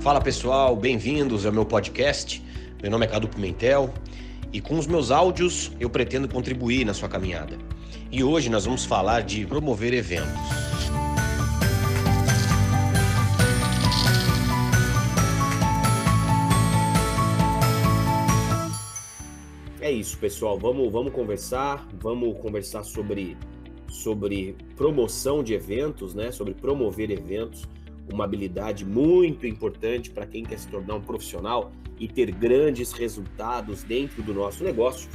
Fala pessoal, bem-vindos ao meu podcast. Meu nome é Cadu Pimentel e com os meus áudios eu pretendo contribuir na sua caminhada. E hoje nós vamos falar de promover eventos. É isso, pessoal. Vamos, vamos conversar. Vamos conversar sobre, sobre promoção de eventos, né? Sobre promover eventos uma habilidade muito importante para quem quer se tornar um profissional e ter grandes resultados dentro do nosso negócio.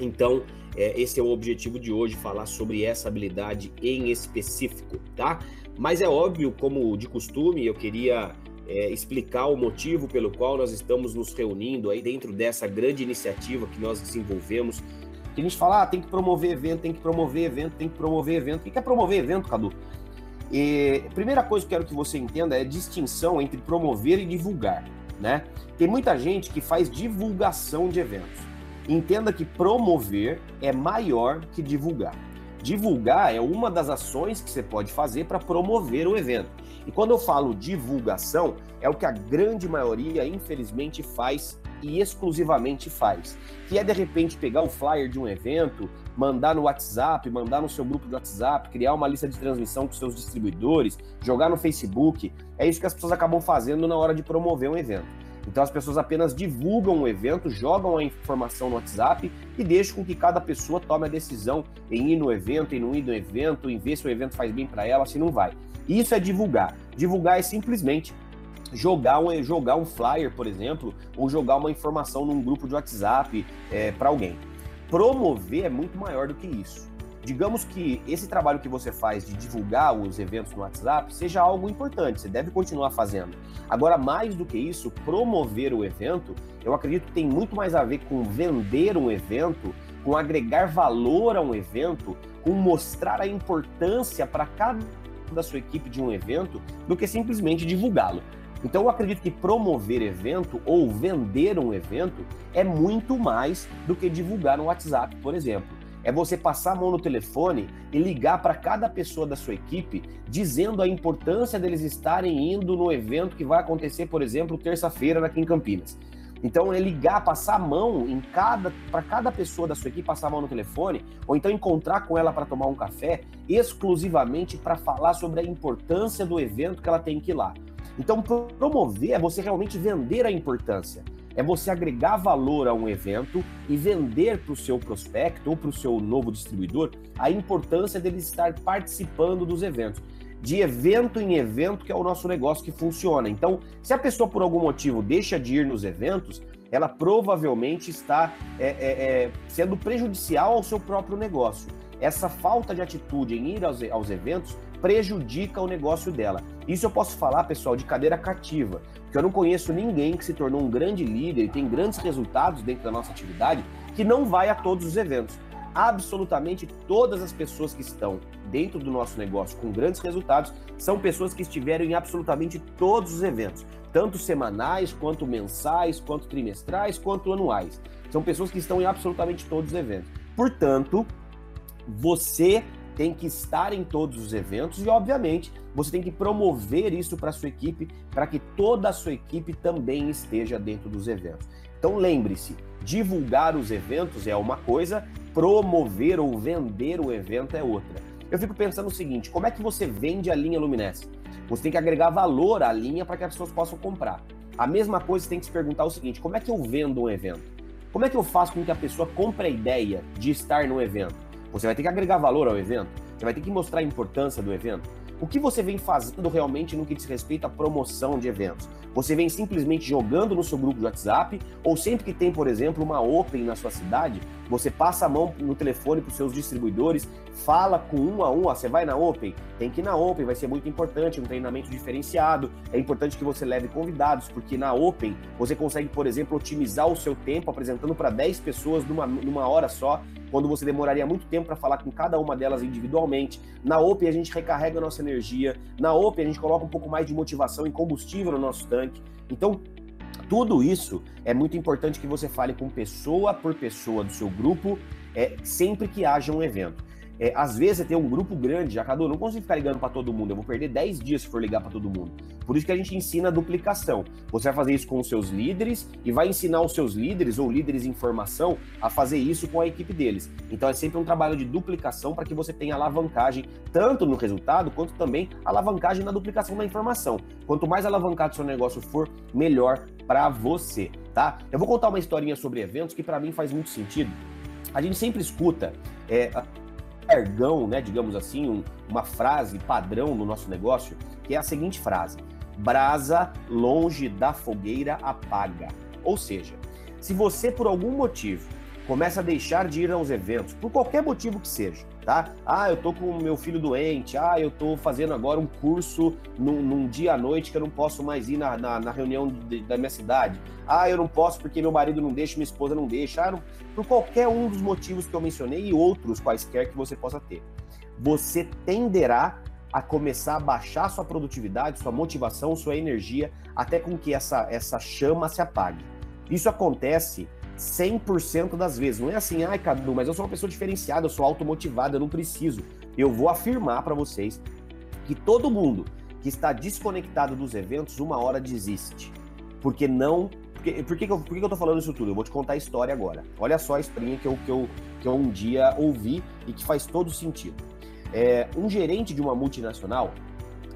Então, é, esse é o objetivo de hoje, falar sobre essa habilidade em específico, tá? Mas é óbvio, como de costume, eu queria é, explicar o motivo pelo qual nós estamos nos reunindo aí dentro dessa grande iniciativa que nós desenvolvemos. Que a gente fala, ah, tem que promover evento, tem que promover evento, tem que promover evento. O que é promover evento, Cadu? E, primeira coisa que eu quero que você entenda é a distinção entre promover e divulgar, né? Tem muita gente que faz divulgação de eventos. Entenda que promover é maior que divulgar. Divulgar é uma das ações que você pode fazer para promover o evento. E quando eu falo divulgação, é o que a grande maioria, infelizmente, faz e exclusivamente faz, que é de repente pegar o flyer de um evento, mandar no WhatsApp, mandar no seu grupo de WhatsApp, criar uma lista de transmissão com seus distribuidores, jogar no Facebook. É isso que as pessoas acabam fazendo na hora de promover um evento. Então as pessoas apenas divulgam o evento, jogam a informação no WhatsApp e deixam com que cada pessoa tome a decisão em ir no evento, em não ir no evento, em ver se o evento faz bem para ela, se não vai. Isso é divulgar. Divulgar é simplesmente jogar um, jogar um flyer, por exemplo, ou jogar uma informação num grupo de WhatsApp é, para alguém. Promover é muito maior do que isso. Digamos que esse trabalho que você faz de divulgar os eventos no WhatsApp seja algo importante, você deve continuar fazendo. Agora, mais do que isso, promover o evento, eu acredito que tem muito mais a ver com vender um evento, com agregar valor a um evento, com mostrar a importância para cada da sua equipe de um evento, do que simplesmente divulgá-lo. Então eu acredito que promover evento ou vender um evento é muito mais do que divulgar no WhatsApp, por exemplo. É você passar a mão no telefone e ligar para cada pessoa da sua equipe dizendo a importância deles estarem indo no evento que vai acontecer, por exemplo, terça-feira aqui em Campinas. Então é ligar, passar a mão em cada para cada pessoa da sua equipe passar a mão no telefone, ou então encontrar com ela para tomar um café, exclusivamente para falar sobre a importância do evento que ela tem que ir lá. Então, promover é você realmente vender a importância. É você agregar valor a um evento e vender para o seu prospecto ou para o seu novo distribuidor a importância dele estar participando dos eventos. De evento em evento, que é o nosso negócio que funciona. Então, se a pessoa por algum motivo deixa de ir nos eventos, ela provavelmente está é, é, é, sendo prejudicial ao seu próprio negócio. Essa falta de atitude em ir aos, aos eventos prejudica o negócio dela. Isso eu posso falar, pessoal, de cadeira cativa, porque eu não conheço ninguém que se tornou um grande líder e tem grandes resultados dentro da nossa atividade que não vai a todos os eventos. Absolutamente todas as pessoas que estão dentro do nosso negócio com grandes resultados são pessoas que estiveram em absolutamente todos os eventos, tanto semanais, quanto mensais, quanto trimestrais, quanto anuais. São pessoas que estão em absolutamente todos os eventos. Portanto, você tem que estar em todos os eventos e, obviamente, você tem que promover isso para a sua equipe, para que toda a sua equipe também esteja dentro dos eventos. Então, lembre-se: divulgar os eventos é uma coisa, promover ou vender o evento é outra. Eu fico pensando o seguinte: como é que você vende a linha Luminesce? Você tem que agregar valor à linha para que as pessoas possam comprar. A mesma coisa você tem que se perguntar o seguinte: como é que eu vendo um evento? Como é que eu faço com que a pessoa compre a ideia de estar no evento? Você vai ter que agregar valor ao evento, você vai ter que mostrar a importância do evento. O que você vem fazendo realmente no que diz respeito à promoção de eventos? Você vem simplesmente jogando no seu grupo de WhatsApp ou sempre que tem, por exemplo, uma Open na sua cidade, você passa a mão no telefone para os seus distribuidores, fala com um a um, ó, você vai na Open, tem que ir na Open, vai ser muito importante, um treinamento diferenciado, é importante que você leve convidados, porque na Open você consegue, por exemplo, otimizar o seu tempo apresentando para 10 pessoas numa, numa hora só, quando você demoraria muito tempo para falar com cada uma delas individualmente. Na Open a gente recarrega a nossa energia, na Open a gente coloca um pouco mais de motivação e combustível no nosso tanque. Então, tudo isso é muito importante que você fale com pessoa por pessoa do seu grupo, é, sempre que haja um evento. É, às vezes você tem um grupo grande, já Cadu, eu não consigo ficar ligando para todo mundo, eu vou perder 10 dias se for ligar para todo mundo. Por isso que a gente ensina a duplicação. Você vai fazer isso com os seus líderes e vai ensinar os seus líderes ou líderes em formação a fazer isso com a equipe deles. Então é sempre um trabalho de duplicação para que você tenha alavancagem tanto no resultado quanto também alavancagem na duplicação da informação. Quanto mais alavancado seu negócio for, melhor para você, tá? Eu vou contar uma historinha sobre eventos que para mim faz muito sentido. A gente sempre escuta é, jargão, né, digamos assim, um, uma frase padrão no nosso negócio, que é a seguinte frase: brasa longe da fogueira apaga. Ou seja, se você por algum motivo começa a deixar de ir aos eventos, por qualquer motivo que seja, tá? Ah, eu tô com o meu filho doente, ah, eu tô fazendo agora um curso num, num dia à noite que eu não posso mais ir na, na, na reunião de, da minha cidade. Ah, eu não posso porque meu marido não deixa, minha esposa não deixa. Ah, não... por qualquer um dos motivos que eu mencionei e outros quaisquer que você possa ter. Você tenderá a começar a baixar sua produtividade, sua motivação, sua energia, até com que essa, essa chama se apague. Isso acontece 100% das vezes. Não é assim, ai, Cadu, mas eu sou uma pessoa diferenciada, eu sou automotivada, eu não preciso. Eu vou afirmar para vocês que todo mundo que está desconectado dos eventos, uma hora desiste. Porque não. Porque, por, que, que, eu, por que, que eu tô falando isso tudo? Eu vou te contar a história agora. Olha só a historinha que eu, que eu, que eu um dia ouvi e que faz todo sentido. É, um gerente de uma multinacional,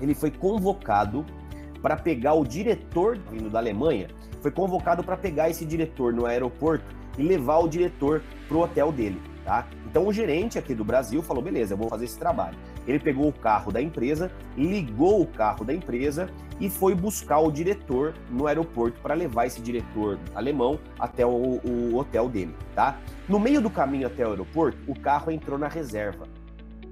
ele foi convocado para pegar o diretor vindo da Alemanha foi convocado para pegar esse diretor no aeroporto e levar o diretor para o hotel dele. Tá? Então o gerente aqui do Brasil falou: beleza, eu vou fazer esse trabalho. Ele pegou o carro da empresa, ligou o carro da empresa e foi buscar o diretor no aeroporto para levar esse diretor alemão até o, o, hotel dele. Tá? No meio do caminho até o aeroporto, o carro entrou na reserva.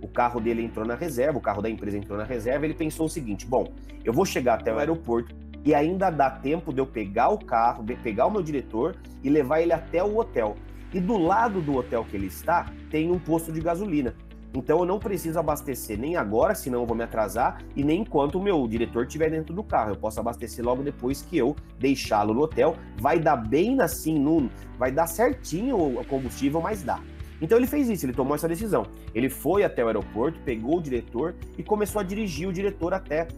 O carro dele entrou na reserva, o carro da empresa entrou na reserva. Ele pensou o seguinte: bom, eu vou chegar até o aeroporto e ainda dá tempo de eu pegar o carro, de pegar o meu diretor e levar ele até o hotel. E do lado do hotel que ele está, tem um posto de gasolina. Então eu não preciso abastecer nem agora, senão eu vou me atrasar, e nem enquanto o meu diretor estiver dentro do carro. Eu posso abastecer logo depois que eu deixá-lo no hotel. Vai dar bem assim, no, vai dar certinho o combustível, mas dá. Então ele fez isso, ele tomou essa decisão. Ele foi até o aeroporto, pegou o diretor e começou a dirigir o diretor até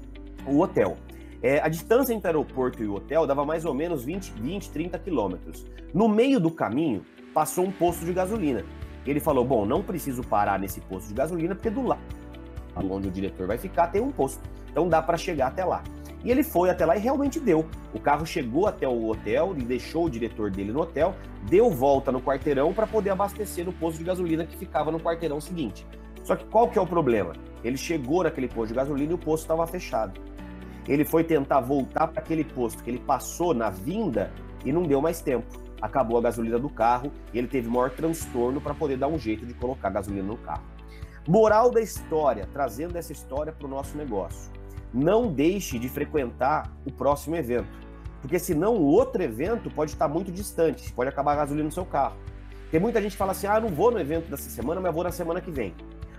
o hotel. É, a distância entre o aeroporto e o hotel dava mais ou menos 20, 20 30 quilômetros. No meio do caminho, passou um posto de gasolina. Ele falou: Bom, não preciso parar nesse posto de gasolina, porque do lado onde o diretor vai ficar tem um posto. Então dá para chegar até lá. E ele foi até lá e realmente deu. O carro chegou até o hotel e deixou o diretor dele no hotel, deu volta no quarteirão para poder abastecer no posto de gasolina que ficava no quarteirão seguinte. Só que qual que é o problema? Ele chegou naquele posto de gasolina e o posto estava fechado ele foi tentar voltar para aquele posto que ele passou na vinda e não deu mais tempo. Acabou a gasolina do carro e ele teve maior transtorno para poder dar um jeito de colocar gasolina no carro. Moral da história, trazendo essa história para o nosso negócio. Não deixe de frequentar o próximo evento, porque senão o outro evento pode estar muito distante, pode acabar a gasolina no seu carro. Tem muita gente que fala assim: ah, não vou no evento dessa semana, mas vou na semana que vem.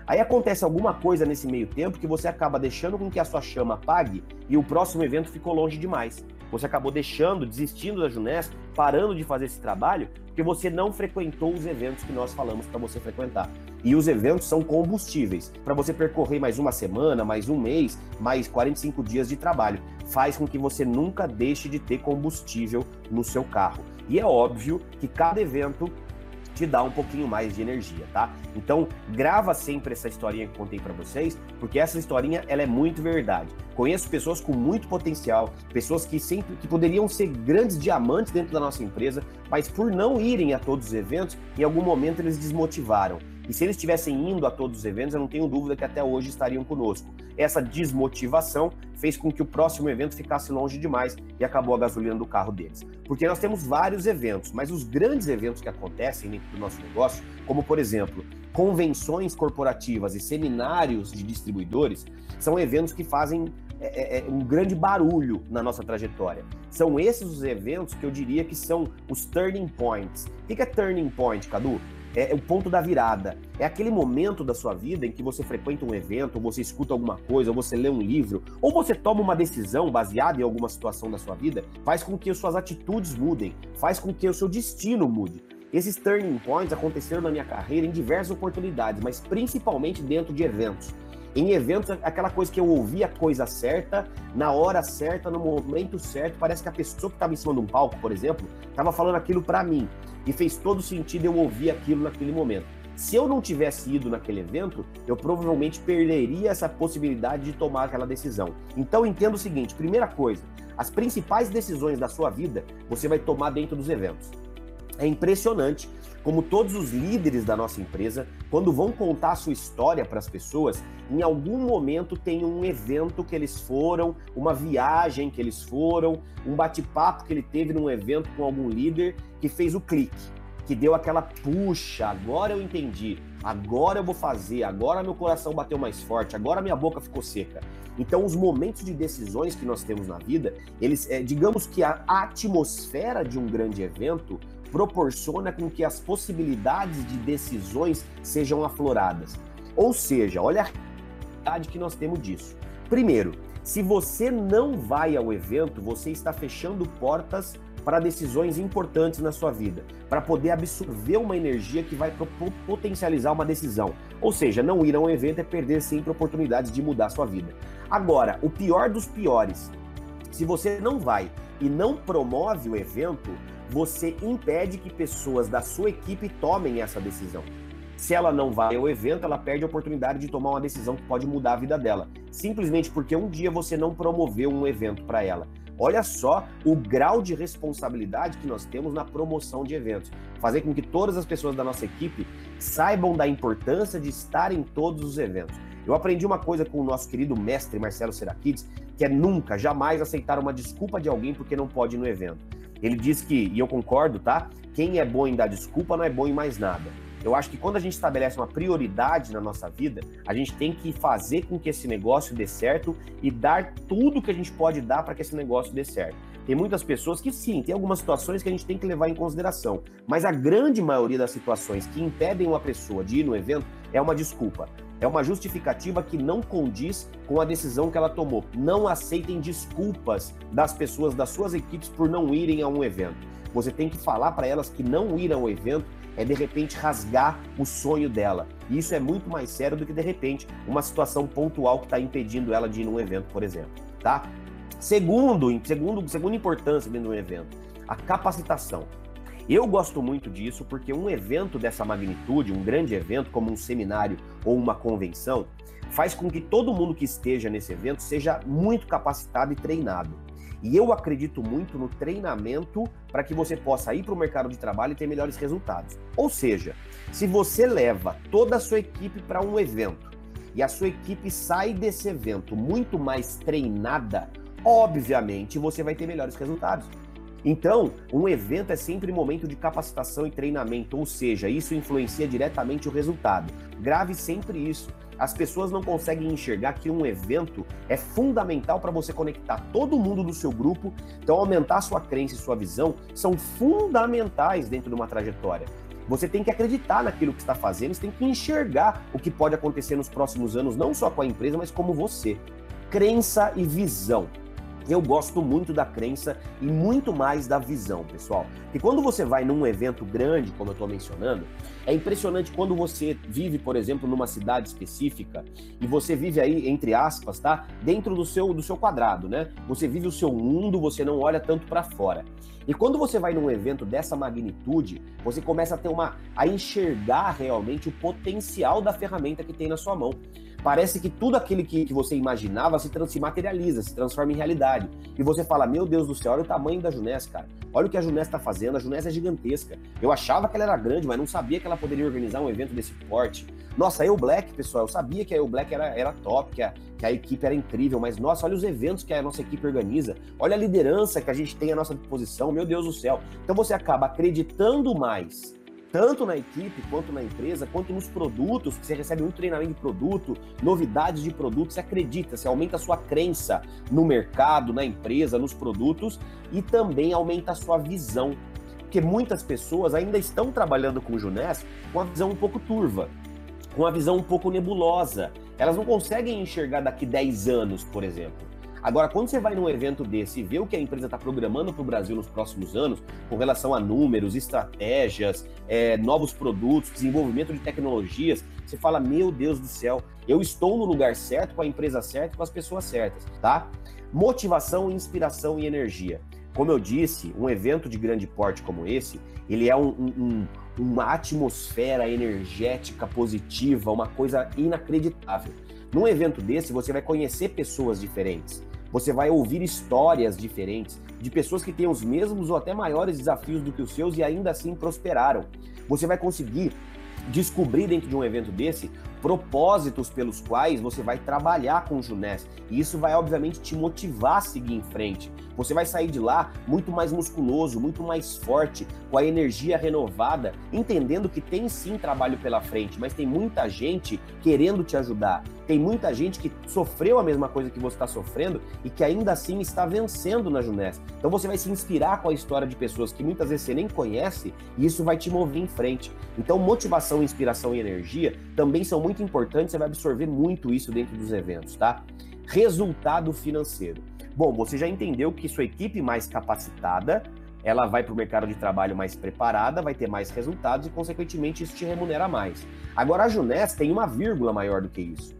Aí acontece alguma coisa nesse meio tempo que você acaba deixando com que a sua chama apague e o próximo evento ficou longe demais. Você acabou deixando, desistindo da Junesc, parando de fazer esse trabalho, porque você não frequentou os eventos que nós falamos para você frequentar. E os eventos são combustíveis para você percorrer mais uma semana, mais um mês, mais 45 dias de trabalho. Faz com que você nunca deixe de ter combustível no seu carro. E é óbvio que cada evento te dá um pouquinho mais de energia, tá? Então, grava sempre essa historinha que contei para vocês, porque essa historinha ela é muito verdade. Conheço pessoas com muito potencial, pessoas que sempre que poderiam ser grandes diamantes dentro da nossa empresa, mas por não irem a todos os eventos, em algum momento eles desmotivaram. E se eles estivessem indo a todos os eventos, eu não tenho dúvida que até hoje estariam conosco. Essa desmotivação fez com que o próximo evento ficasse longe demais e acabou a gasolina do carro deles. Porque nós temos vários eventos, mas os grandes eventos que acontecem dentro do nosso negócio, como por exemplo, convenções corporativas e seminários de distribuidores, são eventos que fazem é, é, é, um grande barulho na nossa trajetória. São esses os eventos que eu diria que são os turning points. O que é turning point, Cadu? É, o ponto da virada. É aquele momento da sua vida em que você frequenta um evento, ou você escuta alguma coisa, ou você lê um livro, ou você toma uma decisão baseada em alguma situação da sua vida, faz com que as suas atitudes mudem, faz com que o seu destino mude. Esses turning points aconteceram na minha carreira em diversas oportunidades, mas principalmente dentro de eventos. Em eventos, aquela coisa que eu ouvi a coisa certa, na hora certa, no momento certo, parece que a pessoa que estava em cima de um palco, por exemplo, estava falando aquilo para mim. E fez todo sentido eu ouvir aquilo naquele momento. Se eu não tivesse ido naquele evento, eu provavelmente perderia essa possibilidade de tomar aquela decisão. Então entenda o seguinte: primeira coisa, as principais decisões da sua vida você vai tomar dentro dos eventos. É impressionante como todos os líderes da nossa empresa, quando vão contar a sua história para as pessoas, em algum momento tem um evento que eles foram, uma viagem que eles foram, um bate-papo que ele teve num evento com algum líder que fez o clique, que deu aquela puxa, agora eu entendi, agora eu vou fazer, agora meu coração bateu mais forte, agora minha boca ficou seca. Então, os momentos de decisões que nós temos na vida, eles, é, digamos que a atmosfera de um grande evento proporciona com que as possibilidades de decisões sejam afloradas. Ou seja, olha a realidade que nós temos disso. Primeiro, se você não vai ao evento, você está fechando portas para decisões importantes na sua vida, para poder absorver uma energia que vai potencializar uma decisão. Ou seja, não ir a um evento é perder sempre oportunidades de mudar sua vida. Agora, o pior dos piores, se você não vai e não promove o evento, você impede que pessoas da sua equipe tomem essa decisão. Se ela não vai ao evento, ela perde a oportunidade de tomar uma decisão que pode mudar a vida dela, simplesmente porque um dia você não promoveu um evento para ela. Olha só o grau de responsabilidade que nós temos na promoção de eventos. Fazer com que todas as pessoas da nossa equipe saibam da importância de estar em todos os eventos. Eu aprendi uma coisa com o nosso querido mestre Marcelo Serakides, que é nunca, jamais aceitar uma desculpa de alguém porque não pode ir no evento. Ele diz que, e eu concordo, tá? Quem é bom em dar desculpa não é bom em mais nada. Eu acho que quando a gente estabelece uma prioridade na nossa vida, a gente tem que fazer com que esse negócio dê certo e dar tudo que a gente pode dar para que esse negócio dê certo. Tem muitas pessoas que sim, tem algumas situações que a gente tem que levar em consideração, mas a grande maioria das situações que impedem uma pessoa de ir no evento é uma desculpa. É uma justificativa que não condiz com a decisão que ela tomou. Não aceitem desculpas das pessoas das suas equipes por não irem a um evento. Você tem que falar para elas que não ir ao evento é de repente rasgar o sonho dela. E isso é muito mais sério do que de repente uma situação pontual que está impedindo ela de ir num evento, por exemplo, tá? Segundo, segundo, segunda importância dentro de um evento, a capacitação. Eu gosto muito disso porque um evento dessa magnitude, um grande evento como um seminário ou uma convenção, faz com que todo mundo que esteja nesse evento seja muito capacitado e treinado. E eu acredito muito no treinamento para que você possa ir para o mercado de trabalho e ter melhores resultados. Ou seja, se você leva toda a sua equipe para um evento e a sua equipe sai desse evento muito mais treinada, obviamente você vai ter melhores resultados. Então, um evento é sempre momento de capacitação e treinamento, ou seja, isso influencia diretamente o resultado. Grave sempre isso. As pessoas não conseguem enxergar que um evento é fundamental para você conectar todo mundo do seu grupo, então aumentar sua crença e sua visão são fundamentais dentro de uma trajetória. Você tem que acreditar naquilo que está fazendo, você tem que enxergar o que pode acontecer nos próximos anos, não só com a empresa, mas como você. Crença e visão. Eu gosto muito da crença e muito mais da visão, pessoal. E quando você vai num evento grande, como eu estou mencionando, é impressionante quando você vive, por exemplo, numa cidade específica e você vive aí, entre aspas, tá? Dentro do seu, do seu quadrado, né? Você vive o seu mundo, você não olha tanto para fora. E quando você vai num evento dessa magnitude, você começa a ter uma a enxergar realmente o potencial da ferramenta que tem na sua mão parece que tudo aquilo que, que você imaginava se, se materializa, se transforma em realidade. E você fala, meu Deus do céu, olha o tamanho da Junés, cara. Olha o que a Junés está fazendo, a Junés é gigantesca. Eu achava que ela era grande, mas não sabia que ela poderia organizar um evento desse porte. Nossa, a Eu Black, pessoal, eu sabia que a Eu Black era, era top, que a, que a equipe era incrível, mas nossa, olha os eventos que a nossa equipe organiza, olha a liderança que a gente tem à nossa disposição, meu Deus do céu. Então você acaba acreditando mais tanto na equipe, quanto na empresa, quanto nos produtos, você recebe muito treinamento de produto, novidades de produto, você acredita, você aumenta a sua crença no mercado, na empresa, nos produtos e também aumenta a sua visão. Porque muitas pessoas ainda estão trabalhando com o Junés com uma visão um pouco turva, com uma visão um pouco nebulosa. Elas não conseguem enxergar daqui 10 anos, por exemplo. Agora, quando você vai num evento desse e vê o que a empresa está programando para o Brasil nos próximos anos, com relação a números, estratégias, é, novos produtos, desenvolvimento de tecnologias, você fala, meu Deus do céu, eu estou no lugar certo, com a empresa certa, com as pessoas certas, tá? Motivação, inspiração e energia. Como eu disse, um evento de grande porte como esse, ele é um, um, uma atmosfera energética positiva, uma coisa inacreditável. Num evento desse, você vai conhecer pessoas diferentes, você vai ouvir histórias diferentes de pessoas que têm os mesmos ou até maiores desafios do que os seus e ainda assim prosperaram. Você vai conseguir descobrir dentro de um evento desse propósitos pelos quais você vai trabalhar com o Junés. E isso vai, obviamente, te motivar a seguir em frente. Você vai sair de lá muito mais musculoso, muito mais forte, com a energia renovada, entendendo que tem sim trabalho pela frente, mas tem muita gente querendo te ajudar. Tem muita gente que sofreu a mesma coisa que você está sofrendo e que ainda assim está vencendo na Junés. Então você vai se inspirar com a história de pessoas que muitas vezes você nem conhece e isso vai te mover em frente. Então, motivação, inspiração e energia também são muito muito importante, você vai absorver muito isso dentro dos eventos, tá? Resultado financeiro. Bom, você já entendeu que sua equipe mais capacitada, ela vai para o mercado de trabalho mais preparada, vai ter mais resultados e, consequentemente, isso te remunera mais. Agora, a Junés tem uma vírgula maior do que isso.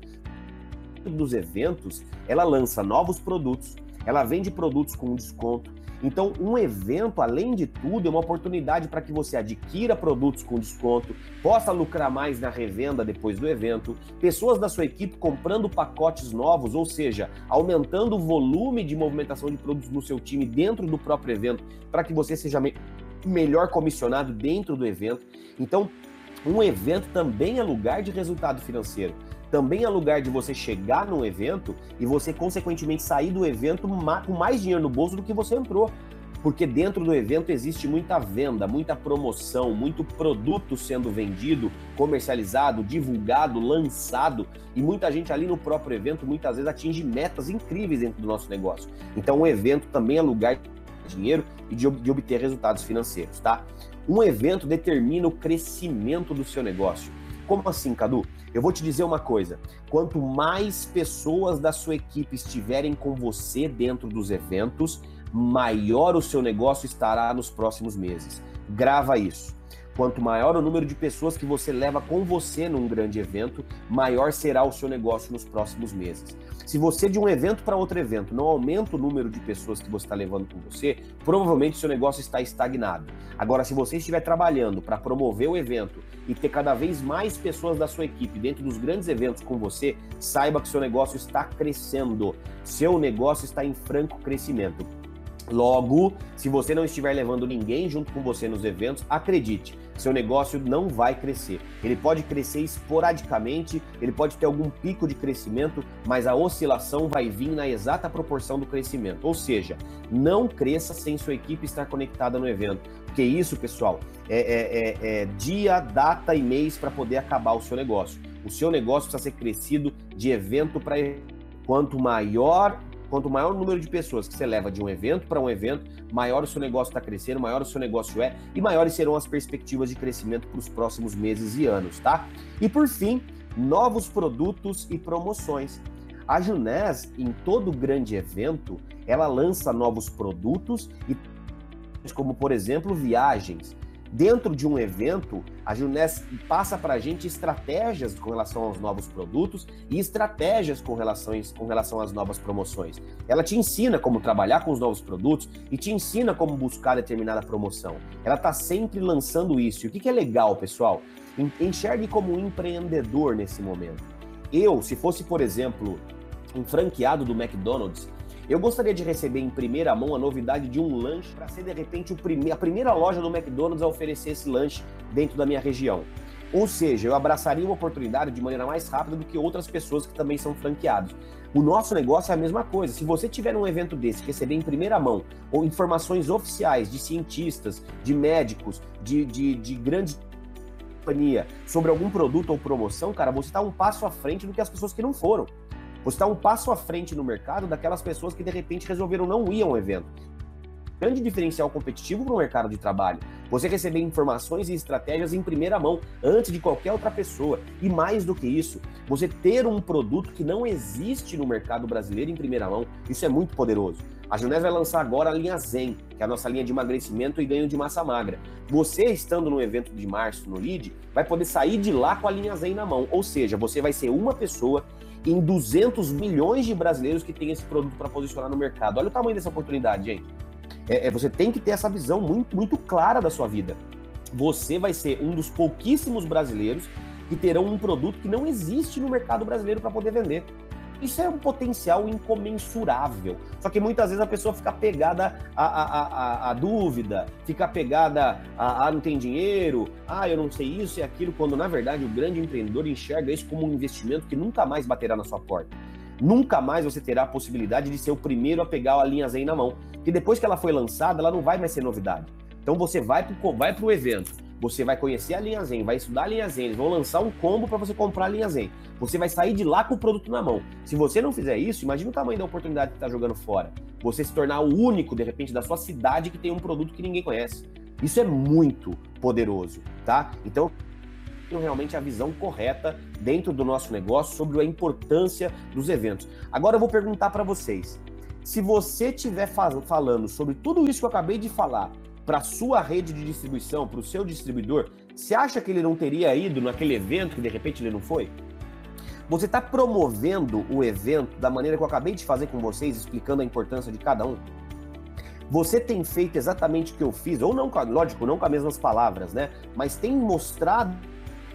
Dos eventos, ela lança novos produtos, ela vende produtos com desconto, então, um evento, além de tudo, é uma oportunidade para que você adquira produtos com desconto, possa lucrar mais na revenda depois do evento, pessoas da sua equipe comprando pacotes novos, ou seja, aumentando o volume de movimentação de produtos no seu time dentro do próprio evento, para que você seja me melhor comissionado dentro do evento. Então, um evento também é lugar de resultado financeiro também é lugar de você chegar num evento e você, consequentemente, sair do evento com mais dinheiro no bolso do que você entrou. Porque dentro do evento existe muita venda, muita promoção, muito produto sendo vendido, comercializado, divulgado, lançado, e muita gente ali no próprio evento muitas vezes atinge metas incríveis dentro do nosso negócio. Então, o evento também é lugar de dinheiro e de, de obter resultados financeiros, tá? Um evento determina o crescimento do seu negócio. Como assim, Cadu? Eu vou te dizer uma coisa: quanto mais pessoas da sua equipe estiverem com você dentro dos eventos, maior o seu negócio estará nos próximos meses. Grava isso. Quanto maior o número de pessoas que você leva com você num grande evento, maior será o seu negócio nos próximos meses. Se você de um evento para outro evento não aumenta o número de pessoas que você está levando com você, provavelmente seu negócio está estagnado. Agora, se você estiver trabalhando para promover o evento e ter cada vez mais pessoas da sua equipe dentro dos grandes eventos com você, saiba que seu negócio está crescendo. Seu negócio está em franco crescimento. Logo, se você não estiver levando ninguém junto com você nos eventos, acredite, seu negócio não vai crescer. Ele pode crescer esporadicamente, ele pode ter algum pico de crescimento, mas a oscilação vai vir na exata proporção do crescimento. Ou seja, não cresça sem sua equipe estar conectada no evento. Porque isso, pessoal, é, é, é, é dia, data e mês para poder acabar o seu negócio. O seu negócio precisa ser crescido de evento para Quanto maior Quanto maior o número de pessoas que você leva de um evento para um evento, maior o seu negócio está crescendo, maior o seu negócio é e maiores serão as perspectivas de crescimento para os próximos meses e anos, tá? E por fim, novos produtos e promoções. A Junés, em todo grande evento, ela lança novos produtos e como por exemplo viagens, dentro de um evento, a Junés passa para a gente estratégias com relação aos novos produtos e estratégias com, relações, com relação às novas promoções. Ela te ensina como trabalhar com os novos produtos e te ensina como buscar determinada promoção. Ela está sempre lançando isso. E o que, que é legal, pessoal? Enxergue como um empreendedor nesse momento. Eu, se fosse, por exemplo, um franqueado do McDonald's, eu gostaria de receber em primeira mão a novidade de um lanche para ser de repente a primeira loja do McDonald's a oferecer esse lanche dentro da minha região. Ou seja, eu abraçaria uma oportunidade de maneira mais rápida do que outras pessoas que também são franqueados. O nosso negócio é a mesma coisa. Se você tiver um evento desse, receber em primeira mão ou informações oficiais de cientistas, de médicos, de, de, de grandes companhia sobre algum produto ou promoção, cara, você está um passo à frente do que as pessoas que não foram. Você está um passo à frente no mercado daquelas pessoas que de repente resolveram não ir a um evento. grande diferencial competitivo para o mercado de trabalho. Você receber informações e estratégias em primeira mão, antes de qualquer outra pessoa. E mais do que isso, você ter um produto que não existe no mercado brasileiro em primeira mão, isso é muito poderoso. A Junés vai lançar agora a linha Zen, que é a nossa linha de emagrecimento e ganho de massa magra. Você, estando no evento de março no LEAD, vai poder sair de lá com a linha Zen na mão. Ou seja, você vai ser uma pessoa em 200 milhões de brasileiros que têm esse produto para posicionar no mercado. Olha o tamanho dessa oportunidade, gente. É, é, você tem que ter essa visão muito, muito clara da sua vida. Você vai ser um dos pouquíssimos brasileiros que terão um produto que não existe no mercado brasileiro para poder vender. Isso é um potencial incomensurável. Só que muitas vezes a pessoa fica pegada à, à, à, à dúvida, fica pegada a, não tem dinheiro, ah, eu não sei isso e aquilo, quando na verdade o grande empreendedor enxerga isso como um investimento que nunca mais baterá na sua porta. Nunca mais você terá a possibilidade de ser o primeiro a pegar a linha Zen na mão. Que depois que ela foi lançada, ela não vai mais ser novidade. Então você vai para o evento, você vai conhecer a linha Zen, vai estudar a linha Zen, eles vão lançar um combo para você comprar a linha Zen. Você vai sair de lá com o produto na mão. Se você não fizer isso, imagine o tamanho da oportunidade que está jogando fora. Você se tornar o único, de repente, da sua cidade que tem um produto que ninguém conhece. Isso é muito poderoso, tá? Então, realmente a visão correta dentro do nosso negócio sobre a importância dos eventos. Agora eu vou perguntar para vocês: se você estiver falando sobre tudo isso que eu acabei de falar para sua rede de distribuição, para o seu distribuidor, você acha que ele não teria ido naquele evento que de repente ele não foi? Você está promovendo o evento da maneira que eu acabei de fazer com vocês, explicando a importância de cada um? Você tem feito exatamente o que eu fiz, ou não, lógico, não com as mesmas palavras, né? Mas tem mostrado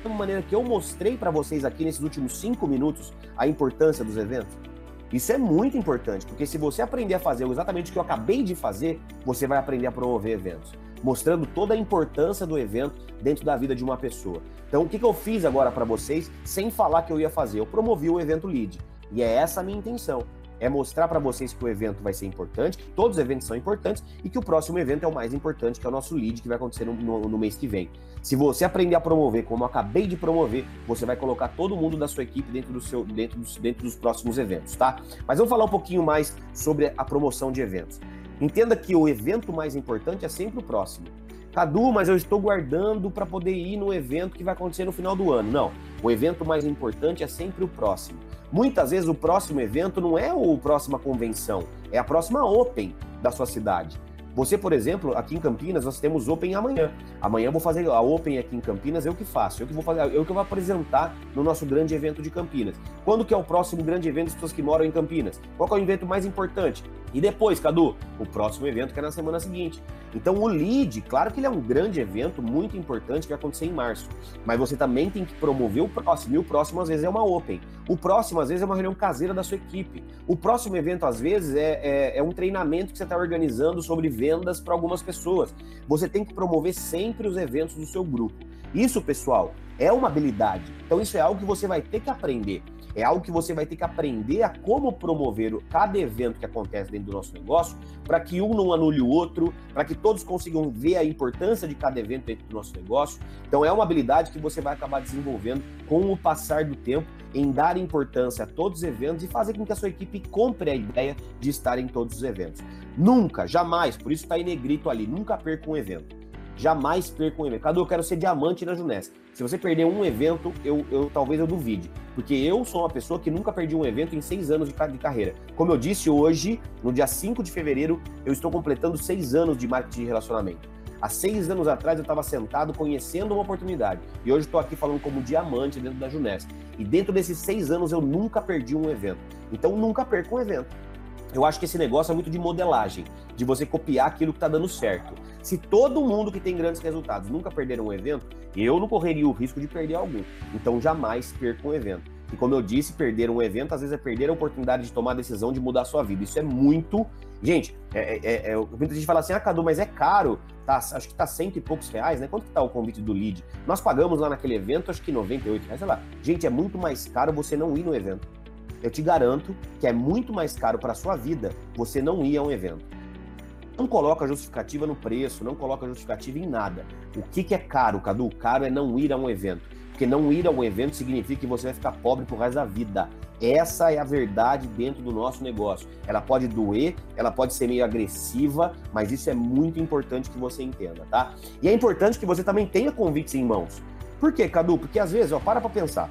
da maneira que eu mostrei para vocês aqui nesses últimos cinco minutos a importância dos eventos? Isso é muito importante, porque se você aprender a fazer exatamente o que eu acabei de fazer, você vai aprender a promover eventos, mostrando toda a importância do evento dentro da vida de uma pessoa. Então, o que, eu fiz agora para vocês, sem falar que eu ia fazer? Eu promovi o evento Lead. E é essa a minha intenção é mostrar para vocês que o evento vai ser importante, que todos os eventos são importantes e que o próximo evento é o mais importante, que é o nosso lead, que vai acontecer no, no, no mês que vem. Se você aprender a promover, como eu acabei de promover, você vai colocar todo mundo da sua equipe dentro, do seu, dentro, dos, dentro dos próximos eventos, tá? Mas vamos falar um pouquinho mais sobre a promoção de eventos. Entenda que o evento mais importante é sempre o próximo. Cadu, mas eu estou guardando para poder ir no evento que vai acontecer no final do ano. Não, o evento mais importante é sempre o próximo. Muitas vezes o próximo evento não é a próxima convenção, é a próxima Open da sua cidade. Você, por exemplo, aqui em Campinas, nós temos Open amanhã. Amanhã eu vou fazer a Open aqui em Campinas, eu que faço, eu que vou fazer, eu que vou apresentar no nosso grande evento de Campinas. Quando que é o próximo grande evento das pessoas que moram em Campinas? Qual é o evento mais importante? E depois, Cadu, o próximo evento que é na semana seguinte. Então o lead, claro que ele é um grande evento, muito importante, que vai acontecer em março. Mas você também tem que promover o próximo. E o próximo, às vezes, é uma Open. O próximo, às vezes, é uma reunião caseira da sua equipe. O próximo evento, às vezes, é, é, é um treinamento que você está organizando sobre vendas para algumas pessoas. Você tem que promover sempre os eventos do seu grupo. Isso, pessoal, é uma habilidade. Então, isso é algo que você vai ter que aprender. É algo que você vai ter que aprender a como promover cada evento que acontece dentro do nosso negócio, para que um não anule o outro, para que todos consigam ver a importância de cada evento dentro do nosso negócio. Então é uma habilidade que você vai acabar desenvolvendo com o passar do tempo em dar importância a todos os eventos e fazer com que a sua equipe compre a ideia de estar em todos os eventos. Nunca, jamais, por isso está em negrito ali, nunca perca um evento. Jamais perca um evento. Cadu, eu quero ser diamante na Junés. Se você perder um evento, eu, eu talvez eu duvide. Porque eu sou uma pessoa que nunca perdi um evento em seis anos de, de carreira. Como eu disse hoje, no dia 5 de fevereiro, eu estou completando seis anos de marketing de relacionamento. Há seis anos atrás eu estava sentado conhecendo uma oportunidade. E hoje estou aqui falando como diamante dentro da Junés. E dentro desses seis anos eu nunca perdi um evento. Então nunca perca um evento. Eu acho que esse negócio é muito de modelagem, de você copiar aquilo que está dando certo. Se todo mundo que tem grandes resultados nunca perder um evento, eu não correria o risco de perder algum. Então jamais perca um evento. E como eu disse, perder um evento às vezes é perder a oportunidade de tomar a decisão de mudar a sua vida. Isso é muito. Gente, é, é, é, muita gente fala assim, ah, Cadu, mas é caro. Tá, acho que tá cento e poucos reais, né? Quanto que tá o convite do lead? Nós pagamos lá naquele evento, acho que 98 reais, sei lá. Gente, é muito mais caro você não ir no evento eu te garanto que é muito mais caro para sua vida você não ir a um evento. Não coloca justificativa no preço, não coloca justificativa em nada. O que, que é caro, Cadu? Caro é não ir a um evento. Porque não ir a um evento significa que você vai ficar pobre pro resto da vida. Essa é a verdade dentro do nosso negócio. Ela pode doer, ela pode ser meio agressiva, mas isso é muito importante que você entenda, tá? E é importante que você também tenha convites em mãos. Por quê, Cadu? Porque às vezes, ó, para pra pensar.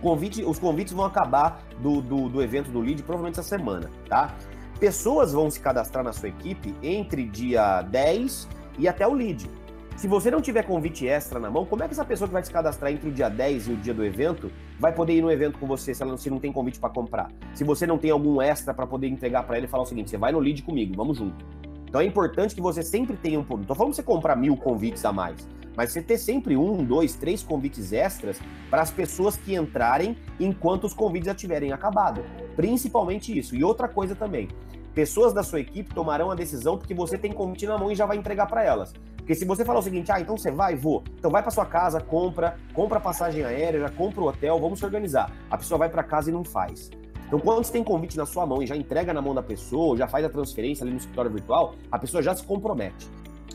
Convite, os convites vão acabar do, do, do evento do lead provavelmente essa semana, tá? Pessoas vão se cadastrar na sua equipe entre dia 10 e até o lead. Se você não tiver convite extra na mão, como é que essa pessoa que vai se cadastrar entre o dia 10 e o dia do evento vai poder ir no evento com você se ela se não tem convite para comprar? Se você não tem algum extra para poder entregar para ele e falar o seguinte: você vai no lead comigo, vamos junto. Então é importante que você sempre tenha um. Não tô falando você comprar mil convites a mais, mas você ter sempre um, dois, três convites extras para as pessoas que entrarem enquanto os convites já tiverem acabado. Principalmente isso. E outra coisa também. Pessoas da sua equipe tomarão a decisão porque você tem convite na mão e já vai entregar para elas. Porque se você falar o seguinte, ah, então você vai, vou. Então vai para sua casa, compra, compra passagem aérea, compra o hotel, vamos se organizar. A pessoa vai para casa e não faz. Então, quando você tem convite na sua mão e já entrega na mão da pessoa, já faz a transferência ali no escritório virtual, a pessoa já se compromete.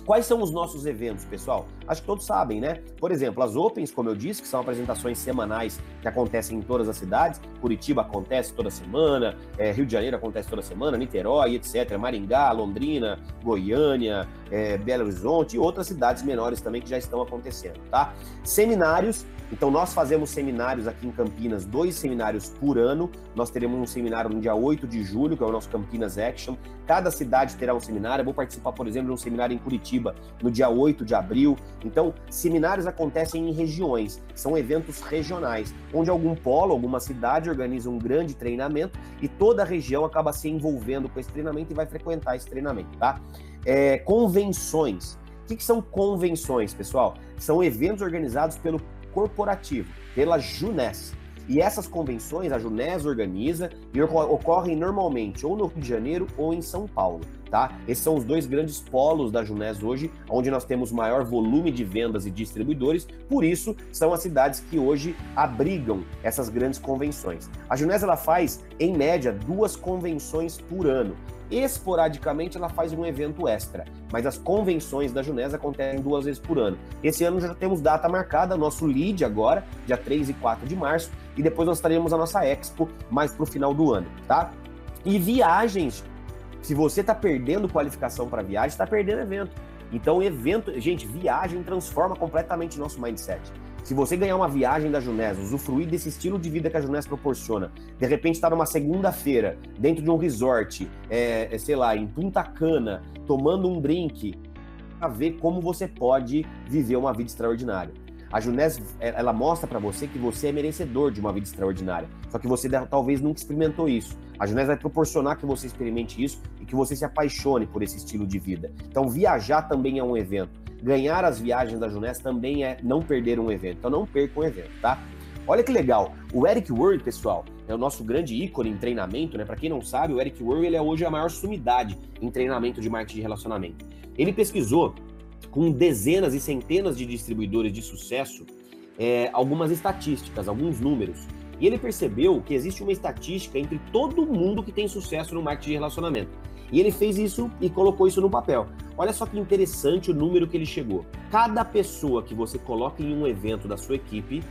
Quais são os nossos eventos, pessoal? Acho que todos sabem, né? Por exemplo, as Opens, como eu disse, que são apresentações semanais que acontecem em todas as cidades. Curitiba acontece toda semana, é, Rio de Janeiro acontece toda semana, Niterói, etc. Maringá, Londrina, Goiânia, é, Belo Horizonte e outras cidades menores também que já estão acontecendo, tá? Seminários, então, nós fazemos seminários aqui em Campinas, dois seminários por ano. Nós teremos um seminário no dia 8 de julho, que é o nosso Campinas Action. Cada cidade terá um seminário. Eu vou participar, por exemplo, de um seminário em Curitiba no dia 8 de abril. Então, seminários acontecem em regiões, são eventos regionais, onde algum polo, alguma cidade organiza um grande treinamento e toda a região acaba se envolvendo com esse treinamento e vai frequentar esse treinamento, tá? É, convenções. O que, que são convenções, pessoal? São eventos organizados pelo corporativo, pela Junés. E essas convenções a Junés organiza e ocorrem normalmente ou no Rio de Janeiro ou em São Paulo, tá? Esses são os dois grandes polos da Junés hoje, onde nós temos maior volume de vendas e distribuidores, por isso são as cidades que hoje abrigam essas grandes convenções. A Junés ela faz em média duas convenções por ano. Esporadicamente ela faz um evento extra, mas as convenções da Junés acontecem duas vezes por ano. Esse ano já temos data marcada, nosso lead agora, dia 3 e 4 de março, e depois nós teremos a nossa Expo mais para o final do ano, tá? E viagens, se você está perdendo qualificação para viagem, está perdendo evento. Então, evento, gente, viagem transforma completamente nosso mindset. Se você ganhar uma viagem da Junés, usufruir desse estilo de vida que a Junés proporciona, de repente estar tá numa segunda-feira, dentro de um resort, é, é, sei lá, em Punta Cana, tomando um drink, para ver como você pode viver uma vida extraordinária. A Junés, é, ela mostra para você que você é merecedor de uma vida extraordinária. Só que você talvez nunca experimentou isso. A Junés vai proporcionar que você experimente isso e que você se apaixone por esse estilo de vida. Então, viajar também é um evento ganhar as viagens da Junés também é não perder um evento. Então não perca um evento, tá? Olha que legal. O Eric Word, pessoal, é o nosso grande ícone em treinamento, né? Para quem não sabe, o Eric Word ele é hoje a maior sumidade em treinamento de marketing de relacionamento. Ele pesquisou com dezenas e centenas de distribuidores de sucesso é, algumas estatísticas, alguns números. E ele percebeu que existe uma estatística entre todo mundo que tem sucesso no marketing de relacionamento. E ele fez isso e colocou isso no papel. Olha só que interessante o número que ele chegou. Cada pessoa que você coloca em um evento da sua equipe,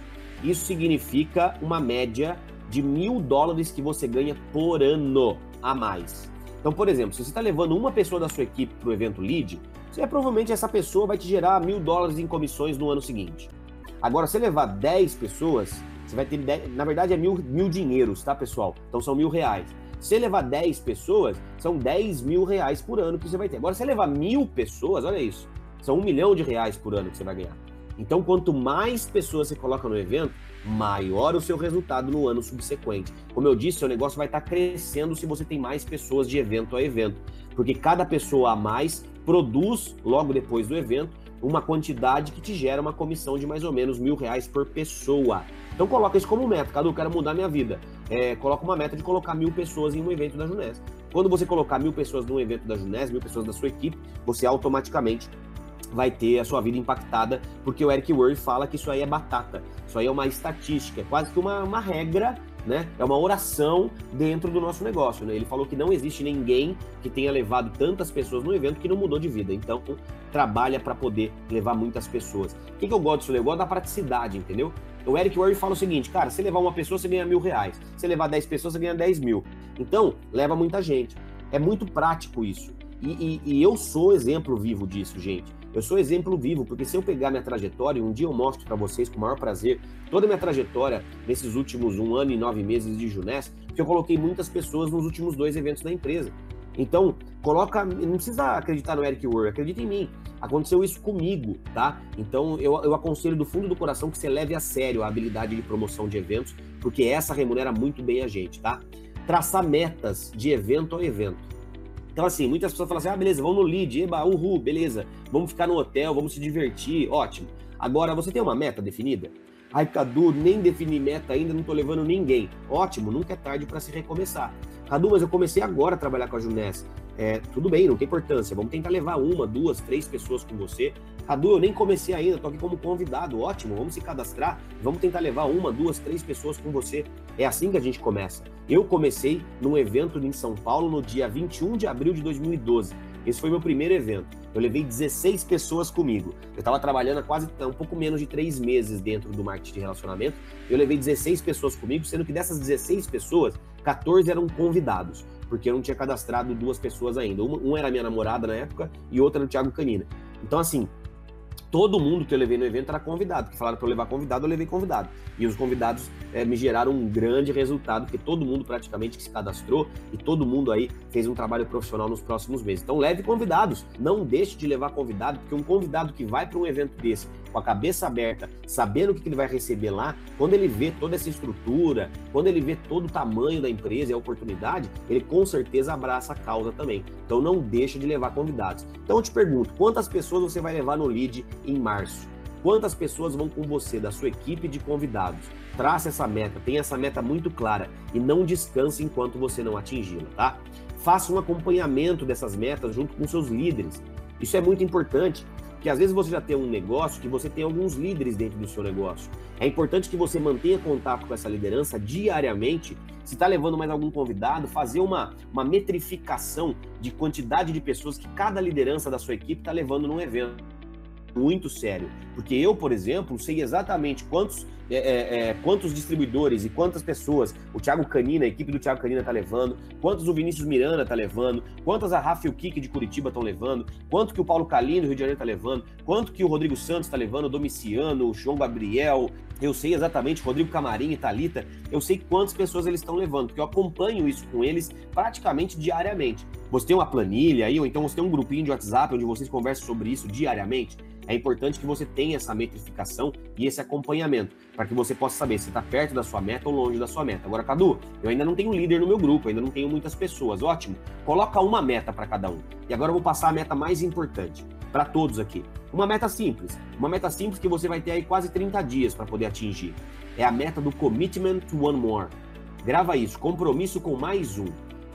isso significa uma média de mil dólares que você ganha por ano a mais. Então, por exemplo, se você está levando uma pessoa da sua equipe para o evento lead, você, provavelmente essa pessoa vai te gerar mil dólares em comissões no ano seguinte. Agora, se levar 10 pessoas, você vai ter, 10, na verdade, é mil, mil dinheiros, tá, pessoal? Então são mil reais. Se levar 10 pessoas, são 10 mil reais por ano que você vai ter. Agora, se levar mil pessoas, olha isso, são um milhão de reais por ano que você vai ganhar. Então, quanto mais pessoas você coloca no evento, maior o seu resultado no ano subsequente. Como eu disse, seu negócio vai estar crescendo se você tem mais pessoas de evento a evento, porque cada pessoa a mais produz, logo depois do evento, uma quantidade que te gera uma comissão de mais ou menos mil reais por pessoa. Então coloca isso como meta, Cadu, quero mudar minha vida. É, coloca uma meta de colocar mil pessoas em um evento da Junés. Quando você colocar mil pessoas num evento da Junés, mil pessoas da sua equipe, você automaticamente vai ter a sua vida impactada, porque o Eric Word fala que isso aí é batata, isso aí é uma estatística, é quase que uma, uma regra né? É uma oração dentro do nosso negócio, né? Ele falou que não existe ninguém que tenha levado tantas pessoas no evento que não mudou de vida. Então, trabalha para poder levar muitas pessoas. O que, que eu gosto disso? Eu gosto da praticidade, entendeu? O Eric Ward fala o seguinte, cara, se levar uma pessoa, você ganha mil reais. Se levar 10 pessoas, você ganha 10 mil. Então, leva muita gente. É muito prático isso. E, e, e eu sou exemplo vivo disso, gente. Eu sou exemplo vivo, porque se eu pegar minha trajetória, um dia eu mostro para vocês com o maior prazer toda a minha trajetória nesses últimos um ano e nove meses de Junés, porque eu coloquei muitas pessoas nos últimos dois eventos da empresa. Então, coloca, não precisa acreditar no Eric Ward, acredita em mim. Aconteceu isso comigo, tá? Então, eu, eu aconselho do fundo do coração que você leve a sério a habilidade de promoção de eventos, porque essa remunera muito bem a gente, tá? Traçar metas de evento a evento. Então, assim, muitas pessoas falam assim: ah, beleza, vamos no lead, eba, uhul, beleza, vamos ficar no hotel, vamos se divertir, ótimo. Agora, você tem uma meta definida? Ai, Cadu, nem defini meta ainda, não tô levando ninguém. Ótimo, nunca é tarde para se recomeçar. Cadu, mas eu comecei agora a trabalhar com a Juness. É, tudo bem, não tem importância. Vamos tentar levar uma, duas, três pessoas com você. Cadu, eu nem comecei ainda, tô aqui como convidado. Ótimo, vamos se cadastrar. Vamos tentar levar uma, duas, três pessoas com você. É assim que a gente começa. Eu comecei num evento em São Paulo no dia 21 de abril de 2012. Esse foi meu primeiro evento. Eu levei 16 pessoas comigo. Eu estava trabalhando há quase um pouco menos de três meses dentro do marketing de relacionamento. Eu levei 16 pessoas comigo, sendo que dessas 16 pessoas, 14 eram convidados, porque eu não tinha cadastrado duas pessoas ainda. Uma, uma era minha namorada na época e outra era o Thiago Canina. Então, assim, todo mundo que eu levei no evento era convidado, que falaram para eu levar convidado, eu levei convidado. E os convidados é, me geraram um grande resultado, porque todo mundo praticamente que se cadastrou e todo mundo aí fez um trabalho profissional nos próximos meses. Então leve convidados, não deixe de levar convidado, porque um convidado que vai para um evento desse com a cabeça aberta, sabendo o que ele vai receber lá, quando ele vê toda essa estrutura, quando ele vê todo o tamanho da empresa e a oportunidade, ele com certeza abraça a causa também. Então não deixe de levar convidados. Então eu te pergunto, quantas pessoas você vai levar no lead em março? Quantas pessoas vão com você, da sua equipe de convidados? Trace essa meta, tenha essa meta muito clara e não descanse enquanto você não atingi-la, tá? Faça um acompanhamento dessas metas junto com seus líderes. Isso é muito importante, porque às vezes você já tem um negócio que você tem alguns líderes dentro do seu negócio. É importante que você mantenha contato com essa liderança diariamente. Se está levando mais algum convidado, fazer uma, uma metrificação de quantidade de pessoas que cada liderança da sua equipe está levando num evento muito sério. Porque eu, por exemplo, sei exatamente quantos, é, é, é, quantos distribuidores e quantas pessoas o Thiago Canina, a equipe do Thiago Canina está levando, quantos o Vinícius Miranda está levando, quantas a Rafael Kik de Curitiba estão levando, quanto que o Paulo Calino do Rio de Janeiro está levando, quanto que o Rodrigo Santos está levando, o Domiciano, o João Gabriel, eu sei exatamente, Rodrigo Camarim e Talita, eu sei quantas pessoas eles estão levando, porque eu acompanho isso com eles praticamente diariamente. Você tem uma planilha aí, ou então você tem um grupinho de WhatsApp onde vocês conversam sobre isso diariamente? é importante que você tenha essa metrificação e esse acompanhamento, para que você possa saber se está perto da sua meta ou longe da sua meta. Agora, Cadu, eu ainda não tenho líder no meu grupo, ainda não tenho muitas pessoas. Ótimo, coloca uma meta para cada um. E agora eu vou passar a meta mais importante para todos aqui. Uma meta simples, uma meta simples que você vai ter aí quase 30 dias para poder atingir. É a meta do commitment to one more. Grava isso, compromisso com mais um.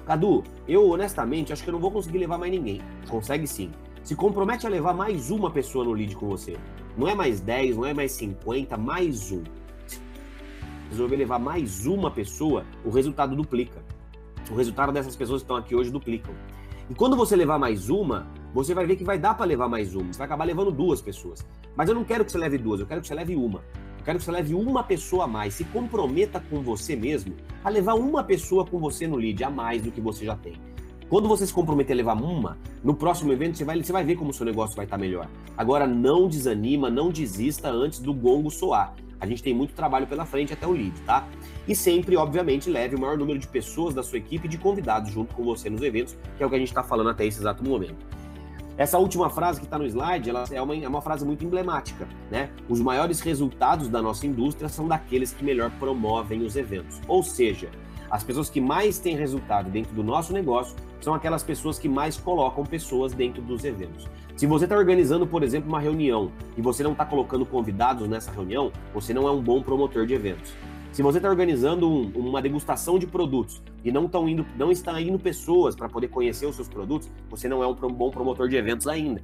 Cadu, eu honestamente acho que eu não vou conseguir levar mais ninguém. Consegue sim se compromete a levar mais uma pessoa no lead com você. Não é mais 10, não é mais 50, mais um. Resolver levar mais uma pessoa, o resultado duplica. O resultado dessas pessoas que estão aqui hoje duplicam. E quando você levar mais uma, você vai ver que vai dar para levar mais uma. Você vai acabar levando duas pessoas. Mas eu não quero que você leve duas, eu quero que você leve uma. Eu quero que você leve uma pessoa a mais. Se comprometa com você mesmo a levar uma pessoa com você no lead a mais do que você já tem. Quando você se comprometer a levar uma, no próximo evento você vai, você vai ver como o seu negócio vai estar melhor. Agora, não desanima, não desista antes do gongo soar. A gente tem muito trabalho pela frente até o lead, tá? E sempre, obviamente, leve o maior número de pessoas da sua equipe de convidados junto com você nos eventos, que é o que a gente está falando até esse exato momento. Essa última frase que está no slide, ela é uma, é uma frase muito emblemática, né? Os maiores resultados da nossa indústria são daqueles que melhor promovem os eventos. Ou seja, as pessoas que mais têm resultado dentro do nosso negócio são aquelas pessoas que mais colocam pessoas dentro dos eventos. Se você está organizando, por exemplo, uma reunião e você não está colocando convidados nessa reunião, você não é um bom promotor de eventos. Se você está organizando um, uma degustação de produtos e não, tão indo, não está indo pessoas para poder conhecer os seus produtos, você não é um bom promotor de eventos ainda.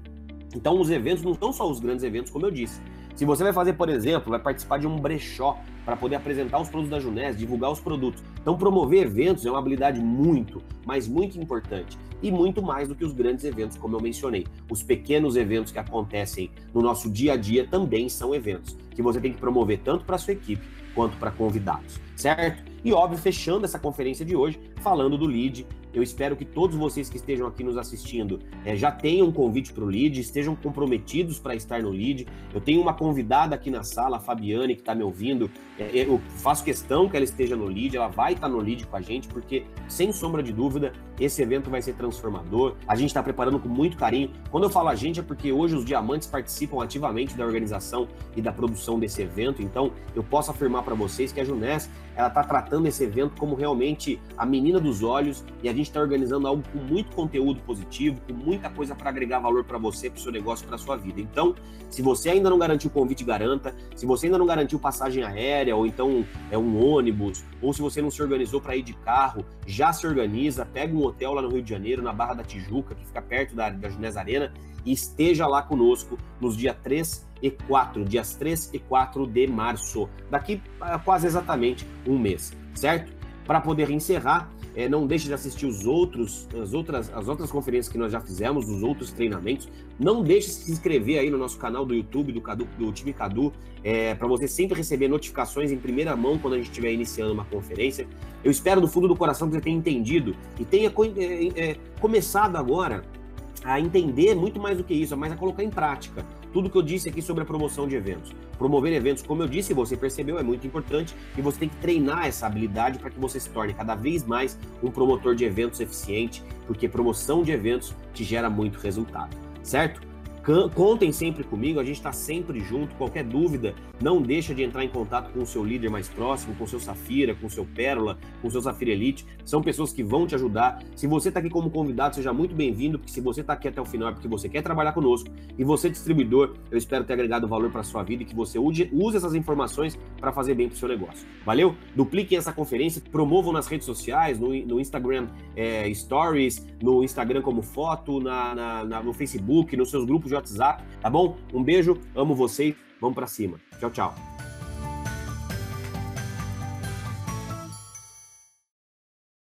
Então, os eventos não são só os grandes eventos, como eu disse. Se você vai fazer, por exemplo, vai participar de um brechó para poder apresentar os produtos da Junés, divulgar os produtos. Então, promover eventos é uma habilidade muito, mas muito importante. E muito mais do que os grandes eventos, como eu mencionei. Os pequenos eventos que acontecem no nosso dia a dia também são eventos que você tem que promover tanto para sua equipe quanto para convidados, certo? E óbvio, fechando essa conferência de hoje, falando do lead, eu espero que todos vocês que estejam aqui nos assistindo é, já tenham um convite para o lead, estejam comprometidos para estar no lead. Eu tenho uma convidada aqui na sala, a Fabiane, que está me ouvindo. É, eu faço questão que ela esteja no lead, ela vai estar tá no lead com a gente, porque, sem sombra de dúvida, esse evento vai ser transformador. A gente está preparando com muito carinho. Quando eu falo a gente, é porque hoje os diamantes participam ativamente da organização e da produção desse evento. Então, eu posso afirmar para vocês que a Junés ela está tratando esse evento como realmente a menina dos olhos e a gente está organizando algo com muito conteúdo positivo, com muita coisa para agregar valor para você, para o seu negócio, para a sua vida. Então, se você ainda não garantiu o convite, garanta. Se você ainda não garantiu passagem aérea, ou então é um ônibus, ou se você não se organizou para ir de carro, já se organiza, pega um hotel lá no Rio de Janeiro, na Barra da Tijuca, que fica perto da, da Junés Arena, e esteja lá conosco nos dias 3 e 4, dias 3 e 4 de março, daqui a quase exatamente um mês, certo? Para poder encerrar, é, não deixe de assistir os outros, as outras, as outras conferências que nós já fizemos, os outros treinamentos. Não deixe de se inscrever aí no nosso canal do YouTube do, Cadu, do time Cadu, é, para você sempre receber notificações em primeira mão quando a gente estiver iniciando uma conferência. Eu espero do fundo do coração que você tenha entendido e tenha é, é, começado agora a entender muito mais do que isso, mas a colocar em prática tudo que eu disse aqui sobre a promoção de eventos. Promover eventos, como eu disse, você percebeu, é muito importante e você tem que treinar essa habilidade para que você se torne cada vez mais um promotor de eventos eficiente, porque promoção de eventos te gera muito resultado, certo? Contem sempre comigo, a gente está sempre junto. Qualquer dúvida, não deixa de entrar em contato com o seu líder mais próximo, com o seu Safira, com o seu Pérola, com o seu Safira Elite. São pessoas que vão te ajudar. Se você está aqui como convidado, seja muito bem-vindo, porque se você está aqui até o final é porque você quer trabalhar conosco. E você, distribuidor, eu espero ter agregado valor para sua vida e que você use, essas informações para fazer bem para o seu negócio. Valeu? Dupliquem essa conferência, promovam nas redes sociais, no, no Instagram é, Stories, no Instagram como foto, na, na, na, no Facebook, nos seus grupos WhatsApp, tá bom? Um beijo, amo vocês, vamos para cima. Tchau, tchau.